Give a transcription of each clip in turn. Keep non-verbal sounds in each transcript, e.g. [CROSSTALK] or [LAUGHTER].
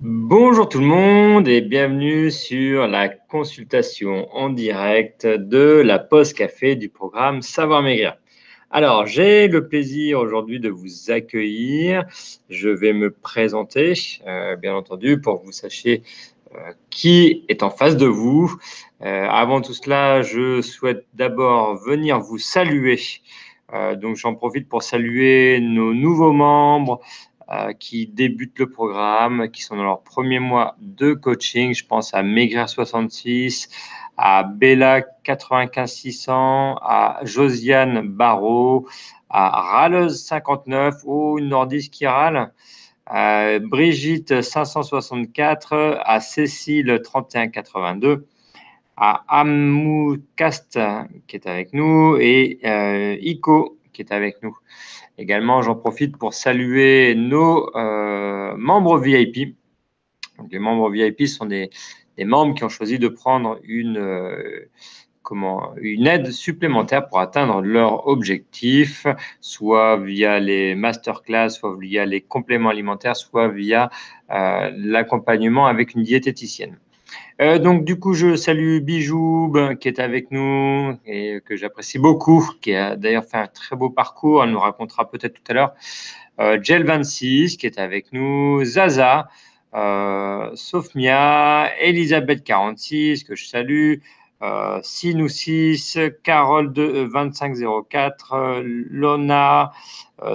Bonjour tout le monde et bienvenue sur la consultation en direct de la pause café du programme Savoir Maigrir. Alors, j'ai le plaisir aujourd'hui de vous accueillir. Je vais me présenter, euh, bien entendu, pour que vous sachiez euh, qui est en face de vous. Euh, avant tout cela, je souhaite d'abord venir vous saluer. donc, j'en profite pour saluer nos nouveaux membres, euh, qui débutent le programme, qui sont dans leur premier mois de coaching. Je pense à Maigrir66, à Bella 95600, à Josiane Barrault, à Raleuse 59, ou Nordis qui râle, à Brigitte 564, à Cécile 3182 à Amoukast qui est avec nous et euh, Ico est avec nous. Également, j'en profite pour saluer nos euh, membres VIP. les membres VIP sont des, membres qui ont choisi de prendre une, euh, comment, une aide supplémentaire pour atteindre leur objectif, soit via les masterclass, soit via les compléments alimentaires, soit via euh, l'accompagnement avec une diététicienne. Euh, donc, du coup, je salue Bijoub qui est avec nous et que j'apprécie beaucoup, qui a d'ailleurs fait un très beau parcours. Elle nous racontera peut-être tout à l'heure. Euh, Gel26 qui est avec nous, Zaza, euh, Sofmia, Elisabeth46 que je salue, euh, Sinou 6, Carole de 2504, euh, euh, Lona,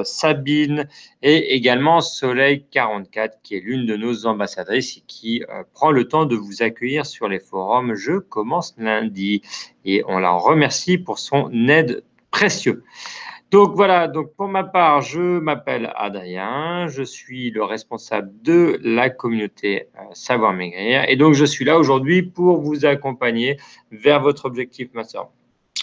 Sabine et également Soleil 44 qui est l'une de nos ambassadrices et qui prend le temps de vous accueillir sur les forums. Je commence lundi et on la remercie pour son aide précieuse. Donc voilà, donc pour ma part, je m'appelle Adrien, je suis le responsable de la communauté euh, Savoir Maigrir. Et donc je suis là aujourd'hui pour vous accompagner vers votre objectif ma soeur.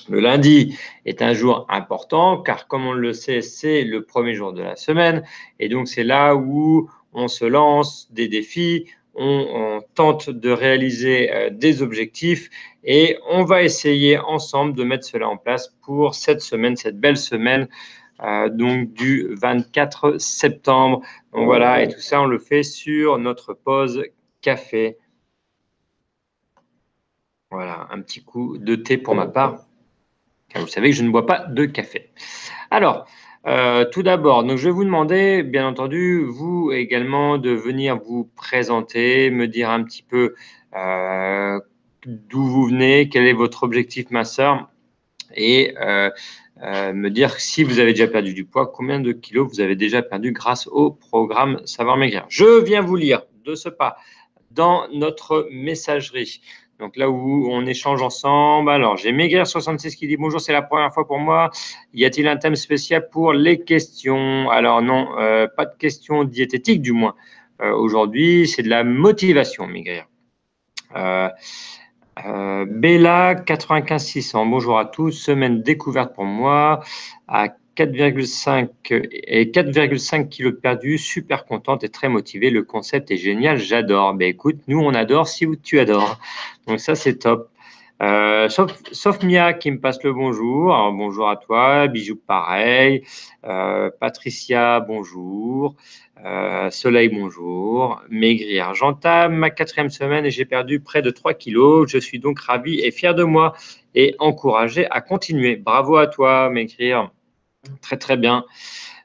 Le lundi est un jour important car comme on le sait, c'est le premier jour de la semaine. Et donc c'est là où on se lance des défis, on, tente de réaliser euh, des objectifs et on va essayer ensemble de mettre cela en place pour cette semaine, cette belle semaine, euh, donc du 24 septembre. Voilà, et tout ça, on le fait sur notre pause café. Voilà, un petit coup de thé pour ma part, car vous savez que je ne bois pas de café. Alors, euh, tout d'abord, je vais vous demander, bien entendu, vous également, de venir vous présenter, me dire un petit peu euh, d'où vous venez, quel est votre objectif ma soeur, et euh, me dire si vous avez déjà perdu du poids, combien de kilos vous avez déjà perdu grâce au programme Savoir Maigrir. Je viens vous lire de ce pas dans notre messagerie. Donc là où on échange ensemble. Alors, j'ai Maigrir66 qui dit bonjour, c'est la première fois pour moi. Y a-t-il un thème spécial pour les questions? Alors non, euh, pas de questions diététiques du moins. Euh, aujourd'hui, c'est de la motivation, Maigrir. Euh, euh Bella 95600, bonjour à tous. Semaine découverte pour moi 4,5 et 4,5 kilos de perdu, super contente et très motivée. Le concept est génial, j'adore. Ben écoute, nous on adore si tu adores. Donc ça c'est top. Euh, sauf, Mia qui me passe le bonjour. Bonjour à toi, Bijou pareil. Euh, Patricia, bonjour. Euh, Soleil, bonjour. Maigrir. J'entame ma quatrième semaine et j'ai perdu près de 3 kilos. Je suis donc ravie et fière de moi et encouragée à continuer. Bravo à toi, Maigrir. Très, très bien.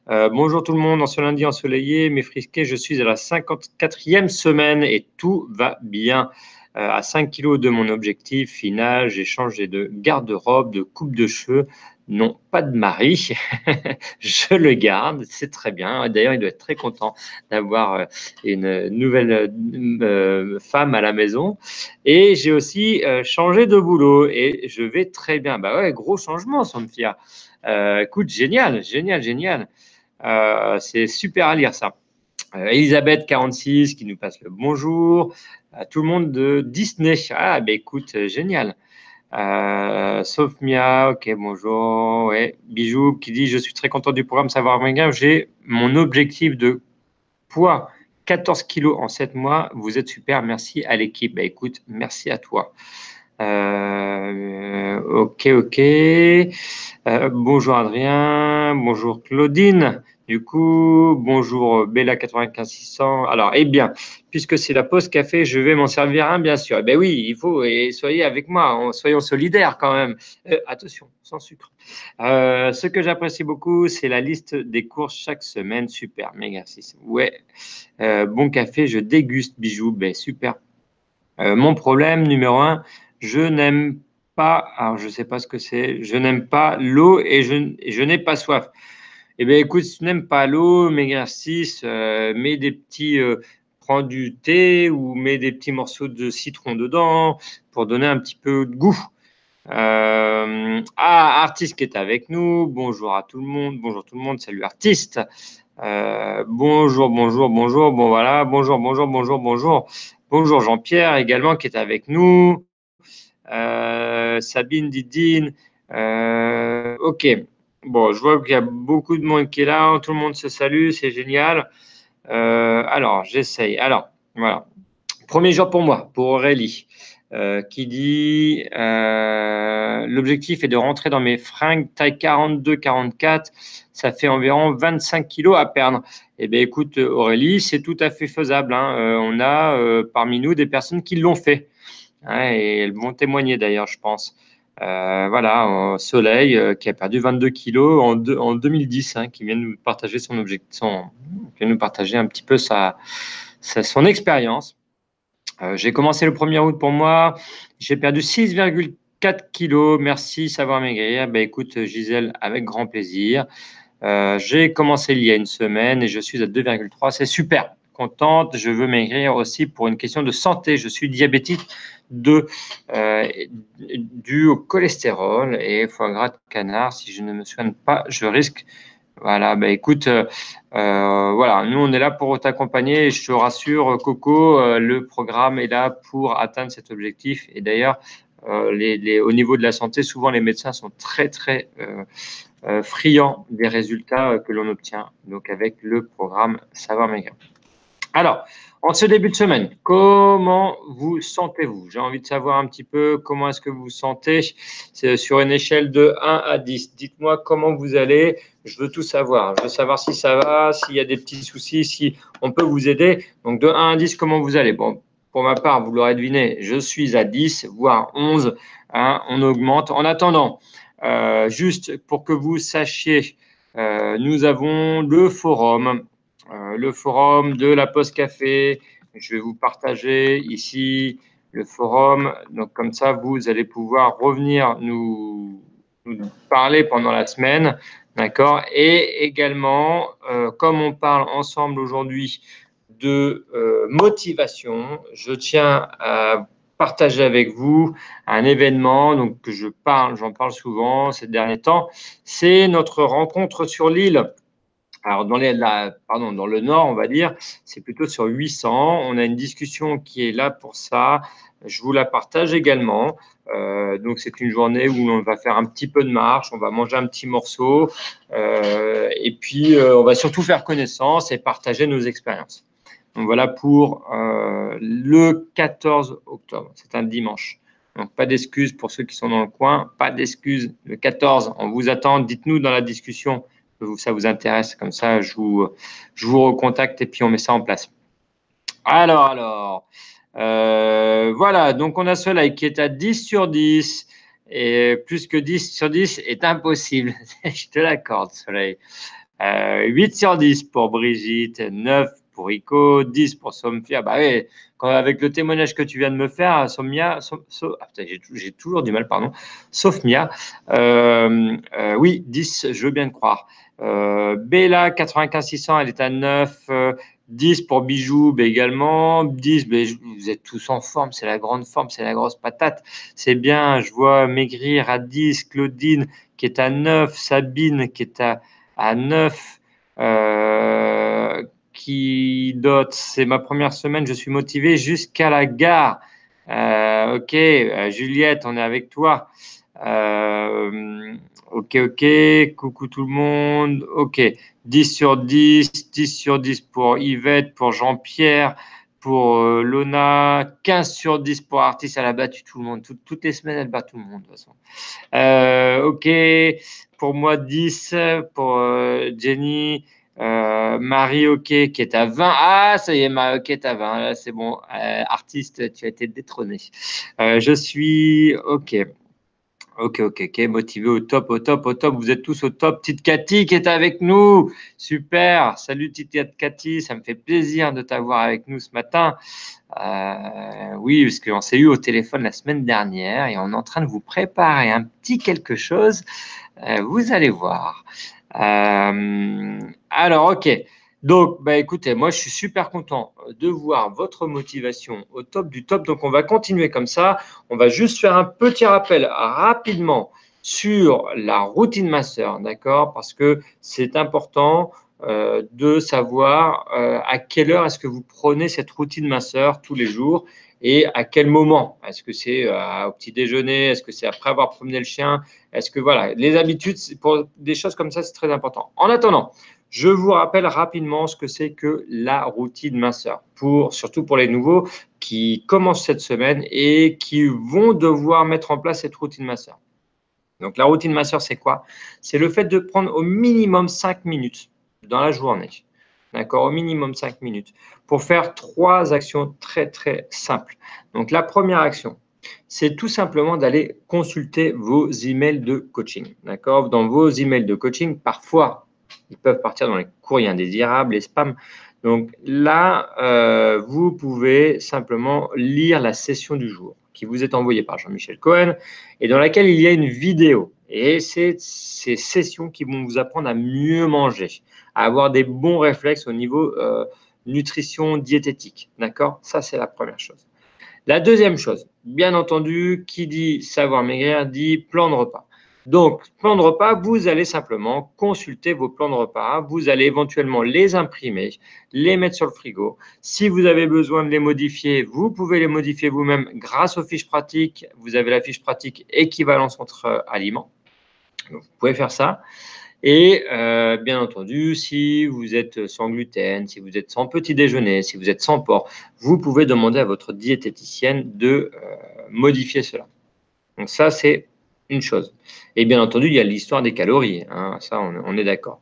Euh, bonjour tout le monde, en ce lundi ensoleillé, mes frisqués, je suis à la 54e semaine et tout va bien. Euh, à 5 kilos de mon objectif final, j'ai changé de garde-robe, de coupe de cheveux. Non, pas de mari. [LAUGHS] je le garde, c'est très bien. D'ailleurs, il doit être très content d'avoir euh, une nouvelle femme à la maison. Et j'ai aussi changé de boulot et je vais très bien. Bah ouais, gros changement, Sophia. Euh, écoute, génial, génial, génial. Euh, c'est super à lire ça. Euh, Elisabeth 46 qui nous passe le bonjour. tout le monde de Disney. Ah, ben écoute, génial. Euh, Mia, ok, bonjour. Bijou qui dit Je suis très content du programme Savoir Maigrir. J'ai mon objectif de poids 14 kilos en 7 mois. Vous êtes super. Merci à l'équipe. Bah, écoute, merci à toi. Euh, ok, ok. Euh, bonjour Adrien, bonjour Claudine. Du coup, bonjour Bella 95600. Alors, eh bien, puisque c'est la pause café, je vais m'en servir un, bien sûr. Eh bien oui, il faut, et soyez avec moi, soyons solidaires quand même. Euh, attention, sans sucre. Ce que j'apprécie beaucoup, c'est la liste des courses chaque semaine. Super, 6. Ouais, bon café, je déguste, bijoux, ben super. mon problème numéro un, je n'aime pas, alors je ne sais pas ce que c'est, je n'aime pas l'eau et je, n'ai pas soif. Eh bien, écoute, si tu n'aimes pas l'eau, 6, euh, mets des petits, euh, prends du thé ou mets des petits morceaux de citron dedans pour donner un petit peu de goût. Euh, ah, artiste qui est avec nous. Bonjour à tout le monde. Bonjour tout le monde. Salut artiste. bonjour, bonjour, bonjour. Bon voilà. Bonjour, bonjour, bonjour, bonjour. Bonjour Jean-Pierre également qui est avec nous. Sabine Didine. ok. Bon, je vois qu'il y a beaucoup de monde qui est là. Tout le monde se salue, c'est génial. Euh, alors, j'essaye. Alors, voilà. Premier jour pour moi, pour Aurélie, euh, qui dit euh, l'objectif est de rentrer dans mes fringues taille 42-44. Ça fait environ 25 kilos à perdre. Eh bien, écoute, Aurélie, c'est tout à fait faisable. Hein. on a parmi nous des personnes qui l'ont fait. Et elles vont témoigner d'ailleurs, je pense. Euh, voilà, Soleil euh, qui a perdu 22 kilos en, en 2010, hein, qui vient nous partager son objectif, qui vient nous partager un petit peu sa, son expérience. Euh, j'ai commencé le 1er août pour moi, j'ai perdu 6,4 kilos. Merci, savoir maigrir. Ben, écoute, Gisèle, avec grand plaisir. j'ai commencé il y a une semaine et je suis à 2,3. C'est super contente. Je veux maigrir aussi pour une question de santé. Je suis diabétique de, euh, dû au cholestérol et foie gras de canard. Si je ne me souviens pas, je risque. Voilà, bah écoute, euh, voilà, nous on est là pour t'accompagner je te rassure, Coco, euh, le programme est là pour atteindre cet objectif. Et d'ailleurs, au niveau de la santé, souvent les médecins sont très très friands des résultats que l'on obtient. Donc avec le programme Savoir Maigrir. Alors, en ce début de semaine, comment vous sentez-vous? J'ai envie de savoir un petit peu comment est-ce que vous vous sentez sur une échelle de 1 à 10. Dites-moi comment vous allez. Je veux tout savoir. Je veux savoir si ça va, s'il y a des petits soucis, si on peut vous aider. Donc, de 1 à 10, comment vous allez? Bon, pour ma part, vous l'aurez deviné, je suis à 10, voire 11. Hein, on augmente. En attendant, euh, juste pour que vous sachiez, euh, nous avons le forum euh, le forum de la Poste Café. Je vais vous partager ici le forum. Donc comme ça, vous allez pouvoir revenir nous, parler pendant la semaine. D'accord? Et également, euh, comme on parle ensemble aujourd'hui de euh, motivation, je tiens à partager avec vous un événement donc que je parle, j'en parle souvent ces derniers temps. C'est notre rencontre sur l'île. Alors, dans, les, pardon, dans le nord, on va dire, c'est plutôt sur 800. On a une discussion qui est là pour ça. Je vous la partage également. Euh, donc, c'est une journée où on va faire un petit peu de marche, on va manger un petit morceau, euh, et puis euh, on va surtout faire connaissance et partager nos expériences. Donc, voilà pour le 14 octobre. C'est un dimanche. Donc, pas d'excuses pour ceux qui sont dans le coin, pas d'excuses. Le 14, on vous attend. Dites-nous dans la discussion ça vous intéresse. Comme ça, je vous, je vous recontacte et puis on met ça en place. Alors, alors, euh, voilà, donc on a Soleil qui est à 10 sur 10 et plus que 10 sur 10 est impossible. [LAUGHS] je te l'accorde, Soleil. 8 euh, sur 10 pour Brigitte, 9 pour Rico, 10 pour Somfia. Bah quand, avec le témoignage que tu viens de me faire, Somia, ah, j'ai toujours du mal, pardon, sauf Mia. Euh, oui, 10, je veux bien te croire. Euh, Bella 95600, elle est à 9. 10 euh, pour Bijoux également. 10, mais vous êtes tous en forme, c'est la grande forme, c'est la grosse patate. C'est bien, je vois maigrir à 10, Claudine qui est à 9, Sabine qui est à, à 9. Euh, qui dote, c'est ma première semaine, je suis motivé jusqu'à la gare. ok, Juliette, on est avec toi. Euh, ok, ok, coucou tout le monde. Ok, 10 sur 10, 10 sur 10 pour Yvette, pour Jean-Pierre, pour euh, Lona, 15 sur 10 pour Artis. Elle a battu tout le monde. toutes les semaines, elle bat tout le monde de toute façon. Euh, ok, pour moi 10, pour Jenny, Marie OK qui est à 20. Ah, ça y est, Marie OK est à 20. c'est bon. artiste, tu as été détrôné. je suis OK. Ok, ok, ok, motivé au top, au top, au top. Vous êtes tous au top. Petite Cathy qui est avec nous. Super. Salut, petite Cathy. Ça me fait plaisir de t'avoir avec nous ce matin. Euh, oui, parce qu'on s'est eu au téléphone la semaine dernière et on est en train de vous préparer un petit quelque chose. Euh, vous allez voir. Euh, alors, ok. Donc, bah, écoutez, moi, je suis super content de voir votre motivation au top du top. Donc, on va continuer comme ça. On va juste faire un petit rappel rapidement sur la routine master, d'accord? Parce que c'est important euh, de savoir euh, à quelle heure est-ce que vous prenez cette routine master tous les jours et à quel moment? Est-ce que c'est au petit déjeuner? Est-ce que c'est après avoir promené le chien? Est-ce que voilà, les habitudes, pour des choses comme ça, c'est très important. En attendant, je vous rappelle rapidement ce que c'est que la routine minceur, pour, surtout pour les nouveaux qui commencent cette semaine et qui vont devoir mettre en place cette routine minceur. Donc la routine masseur, c'est quoi? C'est le fait de prendre au minimum 5 minutes dans la journée, d'accord? Au minimum 5 minutes, pour faire trois actions très très simples. Donc la première action, c'est tout simplement d'aller consulter vos emails de coaching, d'accord? Dans vos emails de coaching, parfois, ils peuvent partir dans les courriers indésirables, les spams. Donc là, euh, vous pouvez simplement lire la session du jour qui vous est envoyée par Jean-Michel Cohen et dans laquelle il y a une vidéo. Et c'est ces sessions qui vont vous apprendre à mieux manger, à avoir des bons réflexes au niveau euh, nutrition diététique. D'accord? Ça, c'est la première chose. La deuxième chose, bien entendu, qui dit savoir maigrir dit plan de repas. Donc, plan de repas, vous allez simplement consulter vos plans de repas. Vous allez éventuellement les imprimer, les mettre sur le frigo. Si vous avez besoin de les modifier, vous pouvez les modifier vous-même grâce aux fiches pratiques. Vous avez la fiche pratique équivalence entre aliments. vous pouvez faire ça. Et euh, bien entendu, si vous êtes sans gluten, si vous êtes sans petit déjeuner, si vous êtes sans porc, vous pouvez demander à votre diététicienne de euh, modifier cela. Donc ça, c'est une chose. Et bien entendu, il y a l'histoire des calories. Hein, ça, on, est d'accord.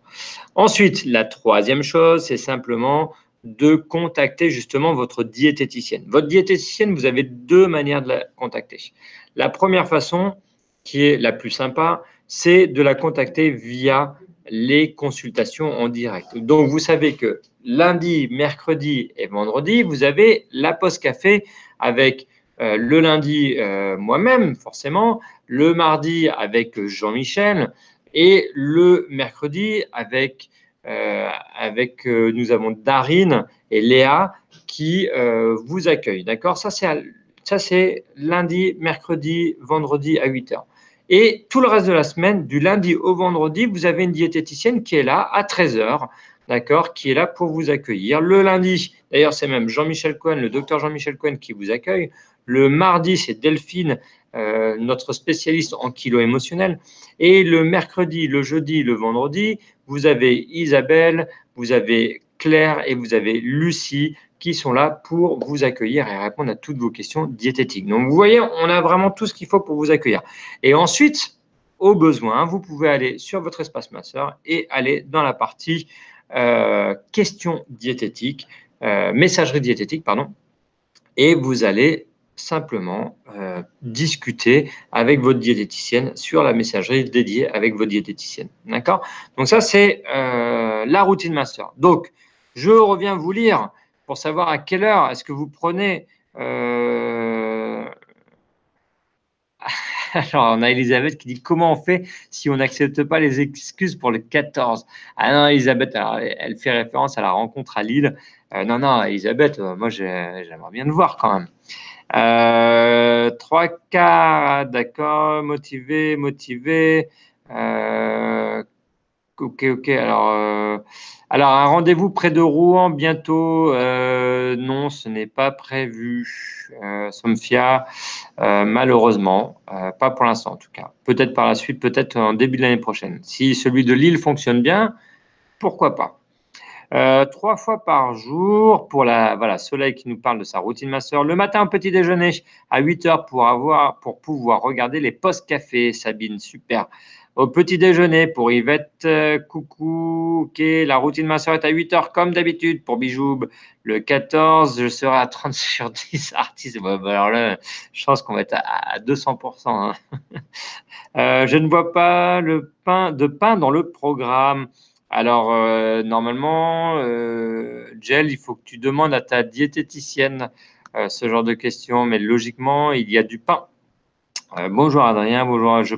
Ensuite, la troisième chose, c'est simplement de contacter justement votre diététicienne. Votre diététicienne, vous avez deux manières de la contacter. La première façon, qui est la plus sympa, c'est de la contacter via les consultations en direct. Donc, vous savez que lundi, mercredi et vendredi, vous avez la pause café avec euh, le lundi, euh, moi-même, forcément, le mardi avec Jean-Michel et le mercredi avec, euh, avec nous avons Darine et Léa qui vous accueillent. D'accord? Ça, c'est lundi, mercredi, vendredi à 8 h. Et tout le reste de la semaine, du lundi au vendredi, vous avez une diététicienne qui est là à 13 h d'accord, qui est là pour vous accueillir. Le lundi, d'ailleurs, c'est même Jean-Michel Cohen, le docteur Jean-Michel Cohen qui vous accueille. Le mardi, c'est Delphine, euh, notre spécialiste en kilo émotionnel. Et le mercredi, le jeudi, le vendredi, vous avez Isabelle, vous avez Claire et vous avez Lucie qui sont là pour vous accueillir et répondre à toutes vos questions diététiques. Donc, vous voyez, on a vraiment tout ce qu'il faut pour vous accueillir. Et ensuite, au besoin, vous pouvez aller sur votre espace masseur et aller dans la partie euh, questions diététiques, euh, messagerie diététique, pardon, et vous allez simplement euh, discuter avec votre diététicienne sur la messagerie dédiée avec votre diététicienne. D'accord? Donc ça, c'est la routine master. Donc, je reviens vous lire pour savoir à quelle heure est-ce que vous prenez... Euh, [LAUGHS] alors, on a Elisabeth qui dit comment on fait si on n'accepte pas les excuses pour le 14 Ah non, Elisabeth, elle fait référence à la rencontre à Lille. non, non, Elisabeth, moi j'aimerais bien te voir quand même. Euh, trois quarts, d'accord, motivé, motivé. Euh, ok, ok. Alors, euh, alors un rendez-vous près de Rouen bientôt. non, ce n'est pas prévu. Somfia, malheureusement, pas pour l'instant en tout cas. Peut-être par la suite, peut-être en début de l'année prochaine. Si celui de Lille fonctionne bien, pourquoi pas euh, trois fois par jour pour la voilà Soleil qui nous parle de sa routine masseur. Le matin, petit déjeuner à 8 heures pour avoir pour pouvoir regarder les post café. Sabine, super. Au petit déjeuner pour Yvette, euh, coucou, ok, la routine minceur est à 8 heures comme d'habitude pour Bijoub. Le 14, je serai à 30 [LAUGHS] sur 10 artistes. Bah, alors là, je pense qu'on va être à, 200%. Hein. [LAUGHS] Euh, je ne vois pas le pain, de pain dans le programme. Alors, euh, normalement, euh, il faut que tu demandes à ta diététicienne ce genre de questions, mais logiquement, il y a du pain. bonjour Adrien, bonjour. Je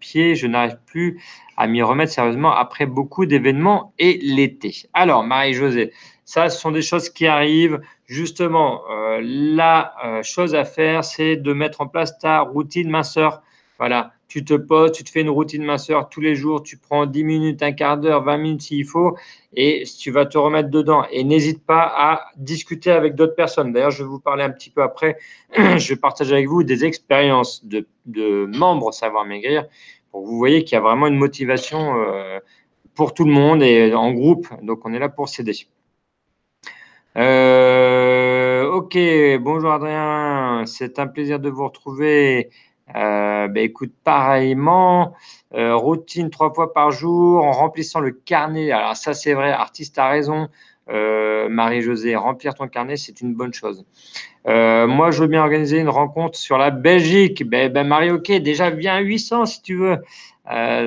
pied, je n'arrive plus à m'y remettre sérieusement après beaucoup d'événements et l'été. Alors, Marie-Josée, ça, ce sont des choses qui arrivent. Justement, la chose à faire, c'est de mettre en place ta routine minceur. Voilà, tu te poses, tu te fais une routine minceur tous les jours, tu prends 10 minutes, un quart d'heure, 20 minutes s'il faut, et tu vas te remettre dedans. Et n'hésite pas à discuter avec d'autres personnes. D'ailleurs, je vais vous parler un petit peu après. [CLEARS THROAT] je vais partager avec vous des expériences de, membres Savoir Maigrir pour que vous voyez qu'il y a vraiment une motivation euh, pour tout le monde et en groupe. Donc, on est là pour s'aider. Euh, ok, bonjour Adrien, c'est un plaisir de vous retrouver. Euh, ben écoute, pareillement, euh, routine trois fois par jour en remplissant le carnet. Alors ça, c'est vrai, artiste a raison. Euh, Marie-Josée, remplir ton carnet, c'est une bonne chose. moi, je veux bien organiser une rencontre sur la Belgique. Ben, Marie, ok, déjà viens à 800 si tu veux.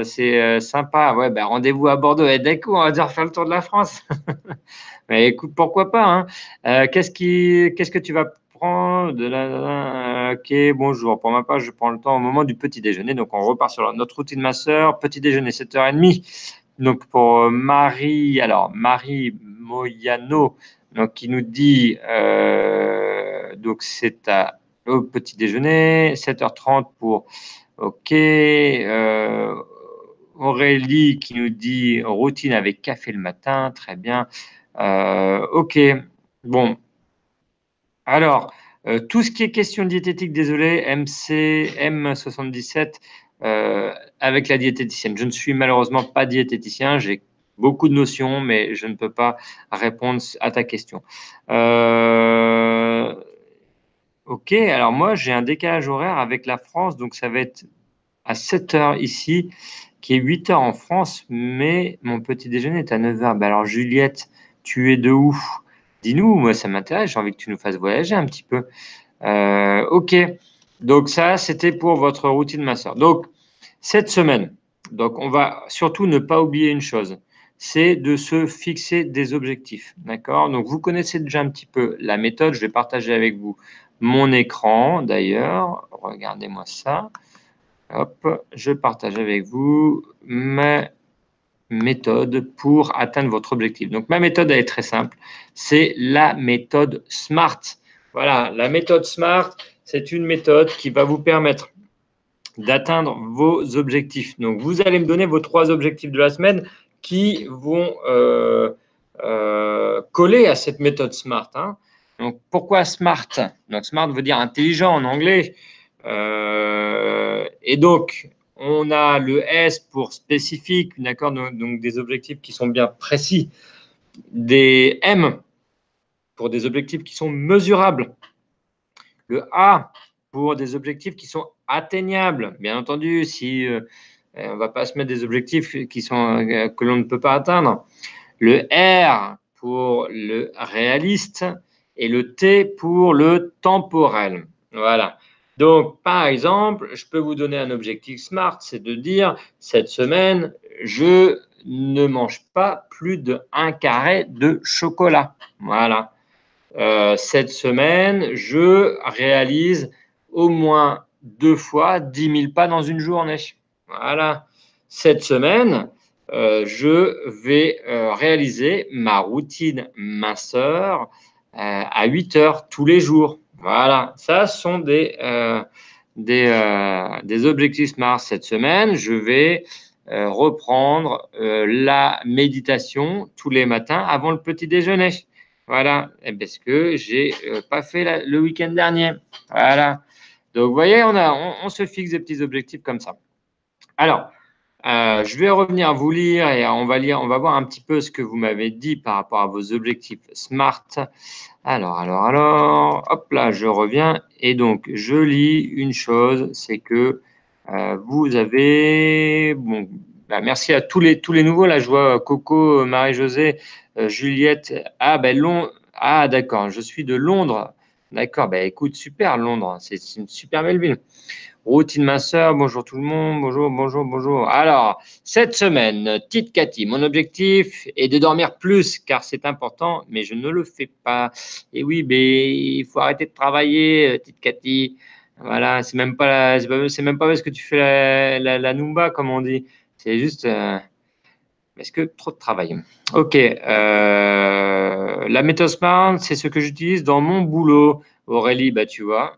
c'est sympa. Ouais, rendez-vous à Bordeaux. Et d'un coup, on va dire faire le tour de la France. [LAUGHS] Mais écoute, pourquoi pas hein. Qu'est-ce qui, qu'est-ce que tu vas la. Ok, bonjour. Pour ma part, je prends le temps au moment du petit déjeuner. Donc, on repart sur notre routine ma soeur. Petit déjeuner, 7h30. Donc, pour Marie, alors, Marie Moyano, donc, qui nous dit, euh, donc, c'est au petit déjeuner, 7h30 pour, ok, euh, Aurélie qui nous dit routine avec café le matin, très bien. Euh, ok, bon, alors, euh, tout ce qui est question diététique, désolé, MC, M77, euh, avec la diététicienne. Je ne suis malheureusement pas diététicien, j'ai beaucoup de notions, mais je ne peux pas répondre à ta question. Euh, ok, alors moi, j'ai un décalage horaire avec la France, donc ça va être à 7 heures ici, qui est 8 heures en France, mais mon petit déjeuner est à 9 heures. Ben alors, Juliette, tu es de où? Dis-nous, moi ça m'intéresse, j'ai envie que tu nous fasses voyager un petit peu. Euh, ok, donc ça c'était pour votre routine masseur. Donc cette semaine, donc on va surtout ne pas oublier une chose, c'est de se fixer des objectifs. D'accord? Donc vous connaissez déjà un petit peu la méthode, je vais partager avec vous mon écran d'ailleurs. Regardez-moi ça. Hop, je partage avec vous mes méthode pour atteindre votre objectif. Donc, ma méthode, elle est très simple. C'est la méthode SMART. Voilà, la méthode SMART, c'est une méthode qui va vous permettre d'atteindre vos objectifs. Donc, vous allez me donner vos trois objectifs de la semaine qui vont euh, euh, coller à cette méthode SMART. Hein. Donc, pourquoi SMART? Donc, SMART veut dire intelligent en anglais. Euh, et donc, on a le S pour spécifique, d'accord, donc des objectifs qui sont bien précis. Des M pour des objectifs qui sont mesurables. Le A pour des objectifs qui sont atteignables. Bien entendu, si euh, on ne va pas se mettre des objectifs euh, que l'on ne peut pas atteindre. Le R pour le réaliste et le T pour le temporel. Voilà. Donc, par exemple, je peux vous donner un objectif SMART, c'est de dire, cette semaine, je ne mange pas plus de un carré de chocolat. Voilà. Euh, cette semaine, je réalise au moins deux fois 10 000 pas dans une journée. Voilà. Cette semaine, euh, je vais euh, réaliser ma routine minceur à 8 heures tous les jours. Voilà, ça sont des, euh, des, euh, des, objectifs SMART cette semaine. Je vais euh, reprendre la méditation tous les matins avant le petit déjeuner. Voilà, parce que j'ai pas fait le week-end dernier. Voilà. Donc, vous voyez, on, a, on, se fixe des petits objectifs comme ça. Alors, je vais revenir vous lire et on va lire, on va voir un petit peu ce que vous m'avez dit par rapport à vos objectifs SMART. Alors, alors, alors, hop là, je reviens. Et donc, je lis une chose, c'est que vous avez, bon, bah, merci à tous les, tous les nouveaux. Là, je vois Coco, Marie-Josée, Juliette. Ah, ben, ah d'accord, je suis de Londres. D'accord, ben, écoute, super Londres, c'est une super belle ville. Routine minceur, bonjour tout le monde, bonjour, bonjour, bonjour. Alors, cette semaine, Tite Cathy, mon objectif est de dormir plus car c'est important, mais je ne le fais pas. Et oui, mais il faut arrêter de travailler, Tite Cathy. Voilà, c'est même pas, c'est même pas parce que tu fais la, Numba, comme on dit. C'est juste, euh, est-ce que trop de travail Ok, euh, la méthode SMART, c'est ce que j'utilise dans mon boulot. Aurélie, bah tu vois.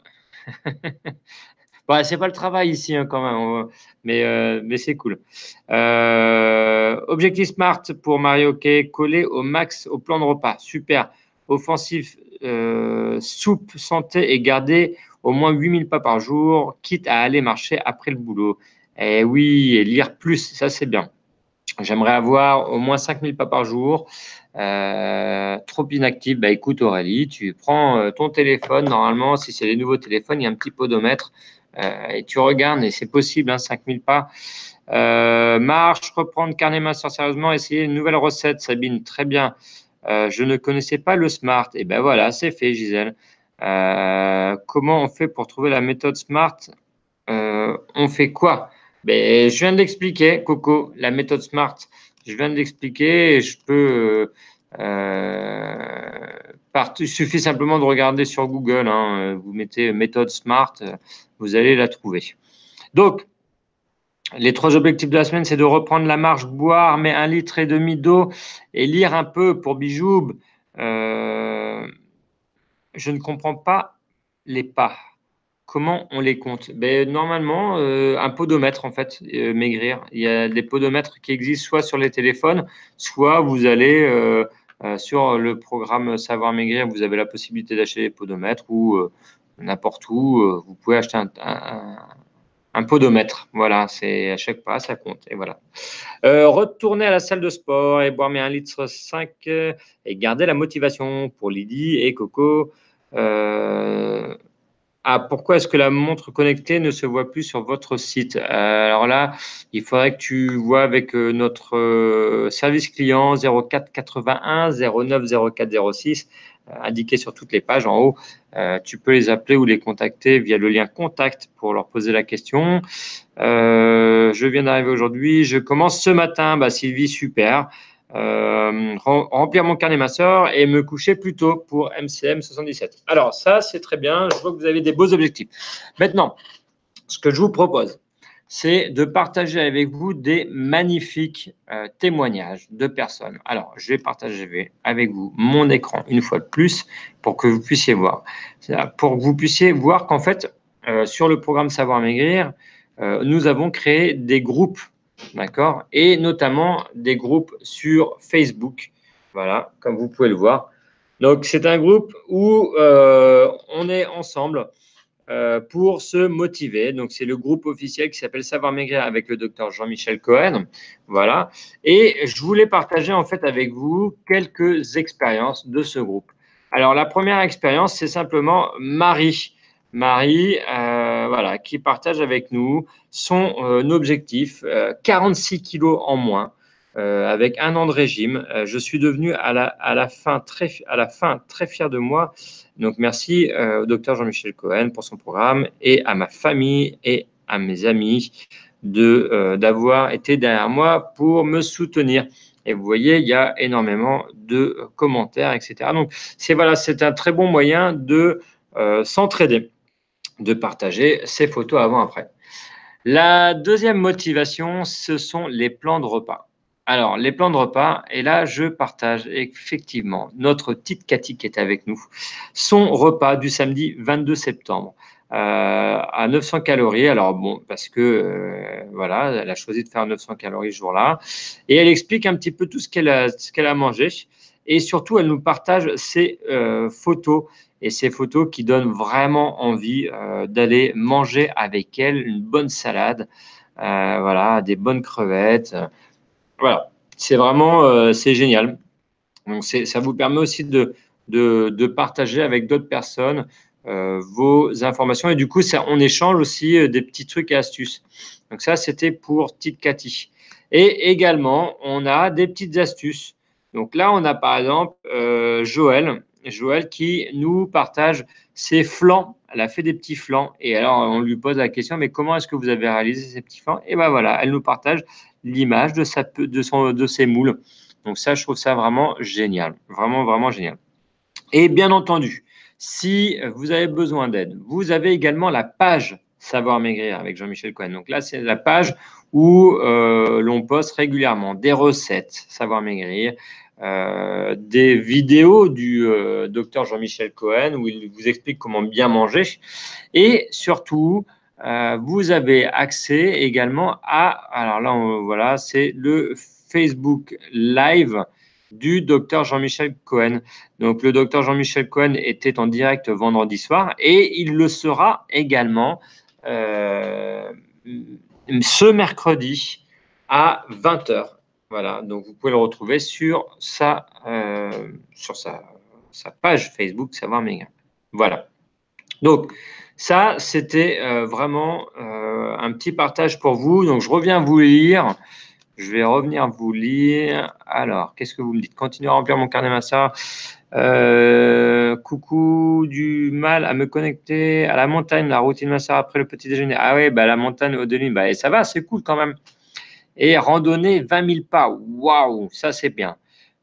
[LAUGHS] Ce c'est pas le travail ici hein, quand même, mais, euh, mais c'est cool. Euh, objectif Smart pour Mario Kay, collé au max au plan de repas. Super. Offensif, euh, soupe, santé et garder au moins 8000 pas par jour, quitte à aller marcher après le boulot. Et eh oui, et lire plus, ça c'est bien. J'aimerais avoir au moins 5000 pas par jour. trop inactif, bah écoute Aurélie, tu prends ton téléphone. Normalement, si c'est les nouveaux téléphones, il y a un petit podomètre. Euh, et tu regardes, et c'est possible, hein, 5000 pas. Euh, marche, reprendre carnet master sérieusement, essayer une nouvelle recette, Sabine, très bien. Euh, je ne connaissais pas le SMART. Et ben voilà, c'est fait, Gisèle. comment on fait pour trouver la méthode SMART? On fait quoi? Ben, Je viens de l'expliquer, Coco, la méthode SMART. Je viens de l'expliquer et je peux il suffit simplement de regarder sur Google. Hein. vous mettez méthode SMART, vous allez la trouver. Donc, les trois objectifs de la semaine, c'est de reprendre la marche, boire mais un litre et demi d'eau et lire un peu pour Bijoub. Euh, je ne comprends pas les pas. Comment on les compte? Ben, Normalement, euh, un podomètre, en fait, euh, maigrir. Il y a des podomètres qui existent soit sur les téléphones, soit vous allez euh, sur le programme Savoir Maigrir, vous avez la possibilité d'acheter des podomètres ou euh, n'importe où, euh, vous pouvez acheter un, podomètre. Voilà, c'est à chaque pas, ça compte. Et voilà. retourner à la salle de sport et boire mes 1 litre 5 et garder la motivation pour Lydie et Coco. Ah, pourquoi est-ce que la montre connectée ne se voit plus sur votre site? Euh, Alors là, il faudrait que tu vois avec euh, notre euh, service client 04 81 09 04 06 indiqué sur toutes les pages en haut. tu peux les appeler ou les contacter via le lien contact pour leur poser la question. je viens d'arriver aujourd'hui. Je commence ce matin. Bah, Sylvie, super. Euh, remplir mon carnet ma soeur et me coucher plus tôt pour MCM 77. Alors ça, c'est très bien. Je vois que vous avez des beaux objectifs. Maintenant, ce que je vous propose, c'est de partager avec vous des magnifiques euh, témoignages de personnes. Alors, je vais partager avec vous mon écran une fois de plus pour que vous puissiez voir. Pour que vous puissiez voir qu'en fait, euh, sur le programme Savoir Maigrir, nous avons créé des groupes D'accord Et notamment des groupes sur Facebook. Voilà, comme vous pouvez le voir. Donc, c'est un groupe où euh, on est ensemble euh, pour se motiver. Donc, c'est le groupe officiel qui s'appelle Savoir Maigrir avec le docteur Jean-Michel Cohen. Voilà. Et je voulais partager en fait avec vous quelques expériences de ce groupe. Alors, la première expérience, c'est simplement Marie. Marie, euh, voilà, qui partage avec nous son euh, objectif, 46 euh, kilos en moins, avec un an de régime. je suis devenu à la, à, la fin très, à la fin très fier de moi. Donc merci au docteur Jean-Michel Cohen pour son programme et à ma famille et à mes amis de d'avoir été derrière moi pour me soutenir. Et vous voyez, il y a énormément de commentaires, etc. Donc c'est voilà, c'est un très bon moyen de s'entraider de partager ces photos avant-après. La deuxième motivation, ce sont les plans de repas. Alors, les plans de repas, et là, je partage effectivement notre petite Cathy qui est avec nous, son repas du samedi 22 septembre. Euh, à 900 calories. Alors bon, parce que euh, voilà, elle a choisi de faire 900 calories ce jour-là, et elle explique un petit peu tout ce qu'elle a, ce qu'elle a mangé, et surtout elle nous partage ses euh, photos et ces photos qui donnent vraiment envie euh, d'aller manger avec elle une bonne salade, euh, voilà, des bonnes crevettes. voilà, c'est vraiment c'est génial. Donc ça vous permet aussi de, de, partager avec d'autres personnes vos informations. Et du coup, on échange aussi des petits trucs et astuces. Donc ça, c'était pour Tite Cathy. Et également, on a des petites astuces. Donc là, on a par exemple Joël, Joël qui nous partage ses flancs. Elle a fait des petits flancs. Et alors, on lui pose la question, mais comment est-ce que vous avez réalisé ces petits flancs? Et ben voilà, elle nous partage l'image de, de, de ses moules. Donc ça, je trouve ça vraiment génial. Vraiment, vraiment génial. Et bien entendu, si vous avez besoin d'aide, vous avez également la page Savoir Maigrir avec Jean-Michel Cohen. Donc là, c'est la page où euh, l'on poste régulièrement des recettes Savoir Maigrir, euh, des vidéos du euh, docteur Jean-Michel Cohen où il vous explique comment bien manger. Et surtout, vous avez accès également à, alors là, voilà, c'est le Facebook Live du docteur Jean-Michel Cohen. Donc, le docteur Jean-Michel Cohen était en direct vendredi soir et il le sera également ce mercredi à 20h. Voilà, donc vous pouvez le retrouver sur sa, euh, sur sa, page Facebook Savoir Méga. Voilà. Donc, ça, c'était euh, vraiment euh, un petit partage pour vous. Donc, je reviens vous lire. Je vais revenir vous lire. Alors, qu'est-ce que vous me dites? Continuez à remplir mon carnet massa. coucou, du mal à me connecter à la montagne, la routine massa après le petit déjeuner. Ah oui, bah, la montagne au delà, bah, et ça va, c'est cool quand même et randonner 20 000 pas. Waouh, ça c'est bien.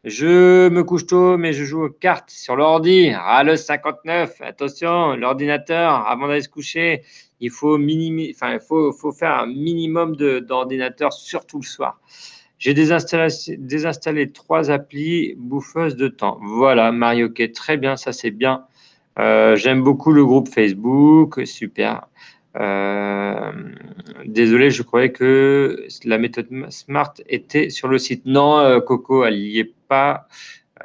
Je me couche tôt, mais je joue aux cartes sur l'ordi. Ah, le 59, attention, l'ordinateur, avant d'aller se coucher, il faut, faire un minimum d'ordinateur, surtout le soir. J'ai désinstallé, trois applis bouffeuses de temps. Voilà, Mario, très bien, ça c'est bien. Euh, j'aime beaucoup le groupe Facebook, super. Euh, désolé, je croyais que la méthode Smart était sur le site. Non, euh, Coco, elle n'y est pas.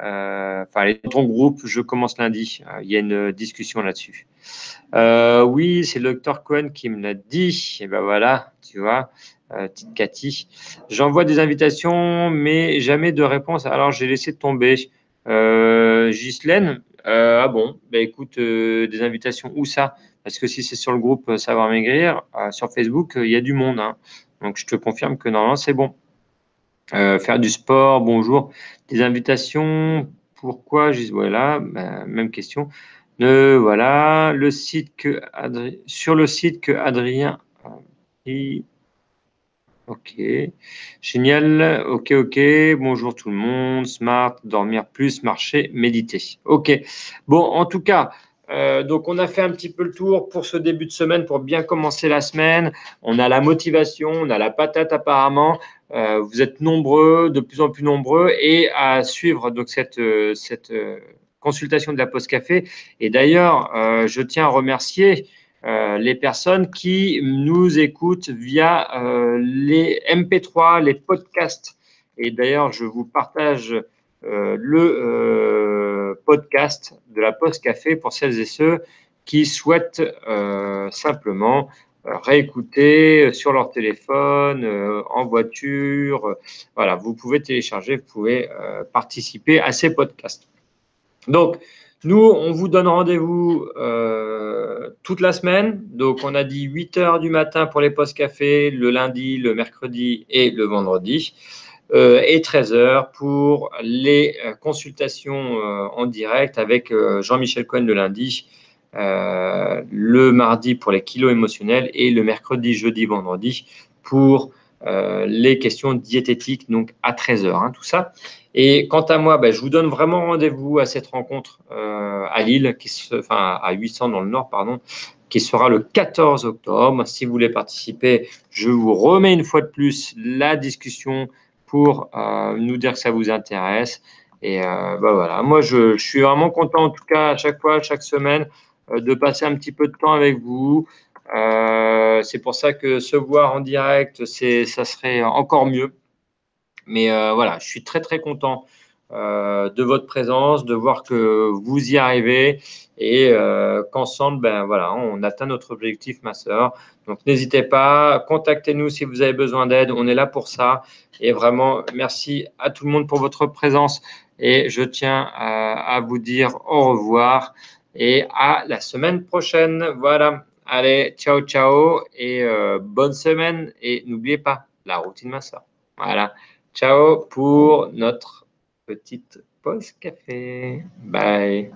Euh, enfin, elle est dans ton groupe. Je commence lundi. Il y a une discussion là-dessus. oui, c'est le docteur Cohen qui me l'a dit. Et ben voilà, tu vois, petite Cathy. J'envoie des invitations, mais jamais de réponse. Alors, j'ai laissé tomber. Euh, ah bon, ben écoute, des invitations, où ça? Parce que si c'est sur le groupe euh, Savoir Maigrir, euh, sur Facebook, euh, il y a du monde. Hein. Donc, je te confirme que normalement, c'est bon. faire du sport, bonjour. Des invitations, pourquoi? Voilà, bah, même question. voilà, le site que sur le site que Adrien Ok, génial. Ok, ok. Bonjour tout le monde. Smart, dormir plus, marcher, méditer. Ok. Bon, en tout cas, euh, donc, on a fait un petit peu le tour pour ce début de semaine pour bien commencer la semaine. On a la motivation, on a la patate apparemment. Euh, vous êtes nombreux, de plus en plus nombreux, et à suivre donc cette, euh, consultation de la Poste Café. Et d'ailleurs, je tiens à remercier les personnes qui nous écoutent via les MP3, les podcasts. Et d'ailleurs, je vous partage euh, le euh, podcast de la Poste Café pour celles et ceux qui souhaitent euh, simplement réécouter sur leur téléphone, en voiture. voilà, vous pouvez télécharger, vous pouvez participer à ces podcasts. Donc, nous, on vous donne rendez-vous toute la semaine. Donc, on a dit 8 heures du matin pour les postes café, le lundi, le mercredi et le vendredi. Euh, et 13h pour les euh, consultations euh, en direct avec Jean-Michel Cohen le lundi, le mardi pour les kilos émotionnels et le mercredi, jeudi, vendredi pour les questions diététiques, donc à 13h, hein, tout ça. Et quant à moi, ben, je vous donne vraiment rendez-vous à cette rencontre à Lille, qui se, enfin à 800 dans le Nord, pardon, qui sera le 14 octobre. Si vous voulez participer, je vous remets une fois de plus la discussion pour euh, nous dire que ça vous intéresse. Et euh, bah voilà, moi je, suis vraiment content en tout cas à chaque fois, chaque semaine, euh, de passer un petit peu de temps avec vous. C'est pour ça que se voir en direct, c'est, ça serait encore mieux. Mais voilà, je suis très très content de votre présence, de voir que vous y arrivez et qu'ensemble, ben voilà, on atteint notre objectif, ma sœur. Donc n'hésitez pas, contactez-nous si vous avez besoin d'aide, on est là pour ça. Et vraiment, merci à tout le monde pour votre présence. Et je tiens à, vous dire au revoir. et à la semaine prochaine. Voilà. Allez, ciao, ciao et euh, bonne semaine. Et n'oubliez pas la routine masseur. Voilà. Ciao pour notre petite pause café. Bye.